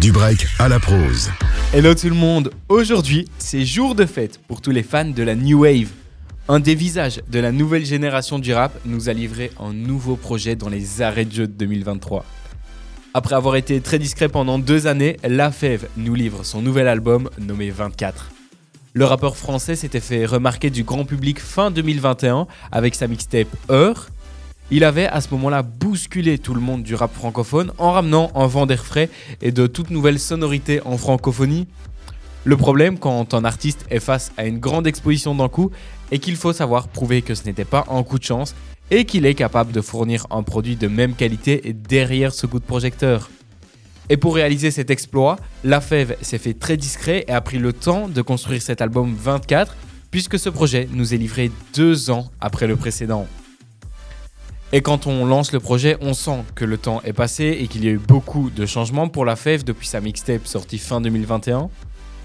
Du break à la prose. Hello tout le monde, aujourd'hui c'est jour de fête pour tous les fans de la New Wave. Un des visages de la nouvelle génération du rap nous a livré un nouveau projet dans les arrêts de jeu de 2023. Après avoir été très discret pendant deux années, La Fève nous livre son nouvel album nommé 24. Le rappeur français s'était fait remarquer du grand public fin 2021 avec sa mixtape Heure. Il avait à ce moment-là bousculé tout le monde du rap francophone en ramenant un vent d'air frais et de toutes nouvelles sonorités en francophonie. Le problème quand un artiste est face à une grande exposition d'un coup est qu'il faut savoir prouver que ce n'était pas un coup de chance et qu'il est capable de fournir un produit de même qualité derrière ce coup de projecteur. Et pour réaliser cet exploit, La Fève s'est fait très discret et a pris le temps de construire cet album 24, puisque ce projet nous est livré deux ans après le précédent. Et quand on lance le projet, on sent que le temps est passé et qu'il y a eu beaucoup de changements pour La Fève depuis sa mixtape sortie fin 2021.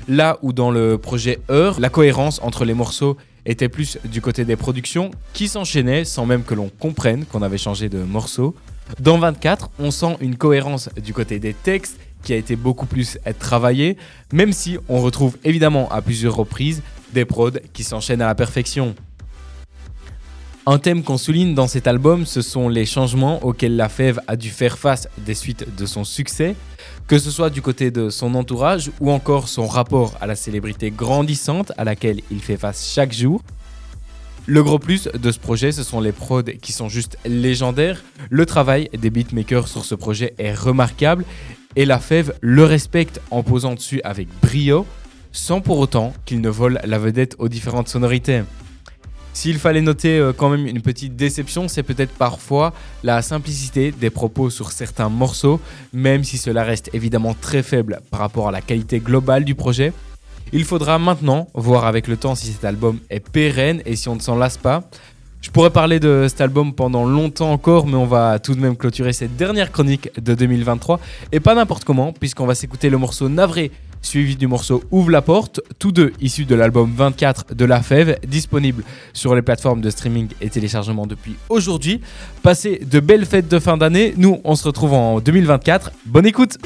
Là où dans le projet Heure, la cohérence entre les morceaux était plus du côté des productions qui s'enchaînaient sans même que l'on comprenne qu'on avait changé de morceau. Dans 24, on sent une cohérence du côté des textes qui a été beaucoup plus travaillée, même si on retrouve évidemment à plusieurs reprises des prods qui s'enchaînent à la perfection. Un thème qu'on souligne dans cet album, ce sont les changements auxquels la Fève a dû faire face des suites de son succès, que ce soit du côté de son entourage ou encore son rapport à la célébrité grandissante à laquelle il fait face chaque jour. Le gros plus de ce projet, ce sont les prods qui sont juste légendaires. Le travail des beatmakers sur ce projet est remarquable et la Fève le respecte en posant dessus avec brio, sans pour autant qu'il ne vole la vedette aux différentes sonorités. S'il fallait noter euh, quand même une petite déception, c'est peut-être parfois la simplicité des propos sur certains morceaux, même si cela reste évidemment très faible par rapport à la qualité globale du projet. Il faudra maintenant voir avec le temps si cet album est pérenne et si on ne s'en lasse pas. Je pourrais parler de cet album pendant longtemps encore, mais on va tout de même clôturer cette dernière chronique de 2023. Et pas n'importe comment, puisqu'on va s'écouter le morceau Navré, suivi du morceau Ouvre la porte, tous deux issus de l'album 24 de La Fève, disponible sur les plateformes de streaming et téléchargement depuis aujourd'hui. Passez de belles fêtes de fin d'année, nous on se retrouve en 2024. Bonne écoute!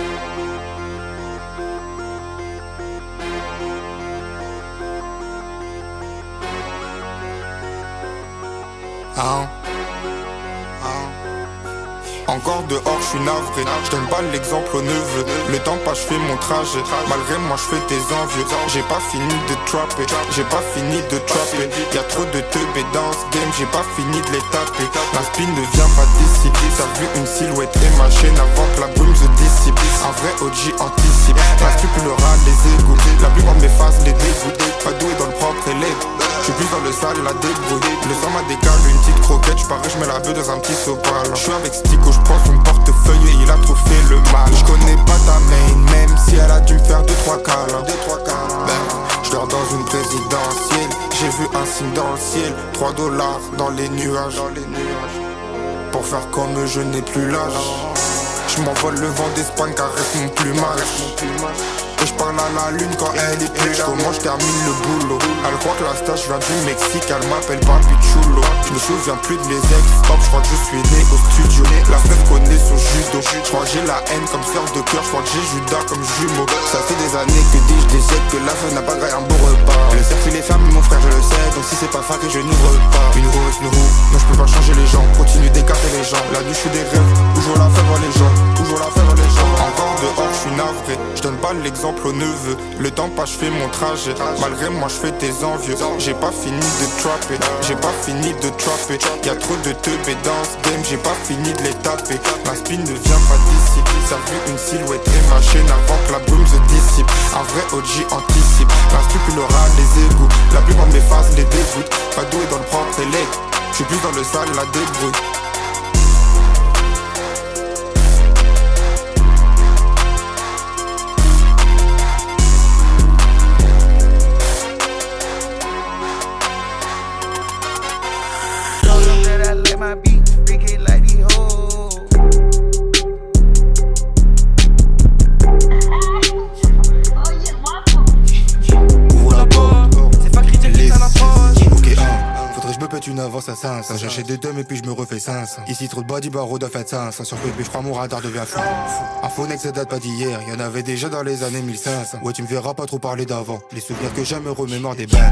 Encore dehors, je suis navré. Je pas l'exemple au neveu. Le temps pas, je fais mon trajet. Malgré moi, je fais des envieux. J'ai pas fini de trapper. J'ai pas fini de trapper. Y'a trop de teubés dans ce game. J'ai pas fini de les taper. La spin ne vient pas d'ici. T'as vu une silhouette et ma chaîne avant que la brume se dissipe. Un vrai OG anticipe. La pleura les égouts. La mes faces les dégoûtent. Pas doué dans le propre élève. Je plus dans le sale, la débrouille. Le sang m'a décalé, une petite croquette. Je je mets la bœuf dans un petit sopal. Je suis avec Stico, je prends son portefeuille et il a trop fait le mal. Je connais pas ta main, même si elle a dû me faire 2-3 câlins. Ben, je dors dans une présidentielle. J'ai vu un signe dans le ciel. 3 dollars dans les nuages. Pour faire comme je n'ai plus l'âge. Je m'envole le vent d'Espagne, caresse mon plumage. Et je parle à la lune quand elle est plus Comment je termine le boulot. Elle croit que la stage vient du Mexique. Elle m'appelle Papi Chulo. Je me souviens plus de mes ex. Hop je crois que je suis né au studio. La fête connaît son judo. Je crois que j'ai la haine comme sœur de cœur. Je crois que j'ai Judas comme jumeau. Ça fait des années que dis-je décède Que la fête n'a pas graillé navré Je donne pas l'exemple au neveu. Le temps pas, je fais mon trajet. Malgré moi, je fais des envieux. J'ai pas fini de trapper, j'ai pas fini de trapper. Y'a trop de teubés dans ce game, j'ai pas fini de les taper. Ma spin ne vient pas d'ici. Ça vu une silhouette et ma chaîne avant que la brume se dissipe. Un vrai OG anticipe. La l'aura les égouts. La plupart faces les dégoûtent. Pas doué dans le propre élève. J'suis plus dans le sale, la débrouille. une avance à 500. J'achète des dums et puis je me refais 500. Ici trop de body barreau de fait 500. Sur que je prends mon radar devient fou. Infonex ça date pas d'hier, y en avait déjà dans les années 1500. Ouais, tu me verras pas trop parler d'avant. Les souvenirs que jamais remémore des bains.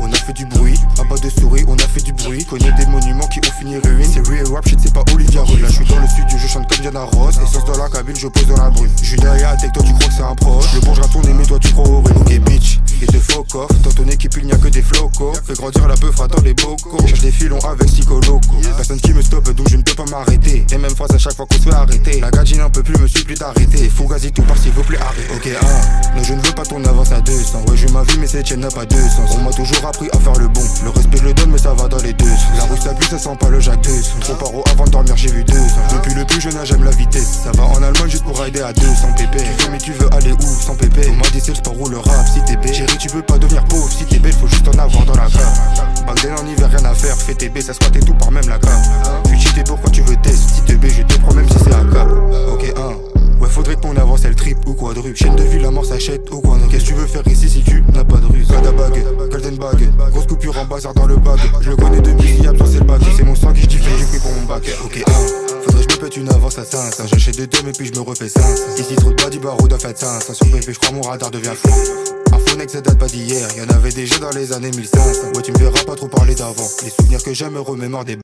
On a fait du bruit, à bas de souris, on a fait du bruit. Connais des monuments qui ont fini ruine. C'est real rap, shit, c'est pas Olivia Rude. Là, je suis dans le studio, je chante comme Diana Ross. Essence dans la cabine, je pose dans la brune. Je suis derrière, tech, toi tu crois que c'est un proche. Le bon, je tourner, mais toi tu crois au Ok, bitch, et de faux coffres. Dans ton équipe, il n'y a que des flocos. Fais grandir la peu, fratant les bocaux des filons avec Psycholoco. Personne qui me stoppe, donc je ne peux pas m'arrêter. Les mêmes phrases à chaque fois qu'on se fait arrêter. La gadine un peu plus, me supplie d'arrêter. Fugazi tout par s'il vous plaît, arrête. Ok, 1. Non, je ne veux pas ton avance à 200. Ouais, je ma vie, mais cette chaîne n'a pas de sens. On m'a toujours appris à faire le bon. Le le donne, mais ça va dans les deux. La rue s'abuse, ça sent pas le Jacques 2. Trop paro avant de dormir, j'ai vu deux. Depuis le plus jeune âge, j'aime la vitesse. Ça va en Allemagne juste pour rider à 200 pp. Tu fais, mais tu veux aller où sans pépé? M'a dit, c'est le sport ou le rap. Si t'es belle, chérie, tu peux pas devenir pauvre. Si t'es belle, faut juste en avoir dans la cave. Bagdel en hiver, rien à faire. Fais tes B, ça squatte et tout par même la cave. Puis cheater pourquoi tu veux test. Si t'es je te promets même si c'est cap. Ok, 1. Ouais, faudrait qu'on avance, elle trip ou quadruple. Chaîne de vie, la mort s'achète ou quoi. Qu'est-ce que tu veux faire ici si tu n'as pas de ruse? Gada bag, golden bag. Grosse coupure en bazar dans le bag. Je le connais depuis, si absent c'est le bac. C'est mon sang qui je j'ai pris pour mon bac. Ok, 1. Faudrait que je me pète une avance à 500. J'achète des tomes et puis je me refais 500. Ici trop de body barreau de fait 500. Sur bébé, je crois mon radar devient fou. Un ça date pas d'hier. Y'en avait déjà dans les années 1500. Ouais, tu me verras pas trop parler d'avant. Les souvenirs que j'aime me remémorent des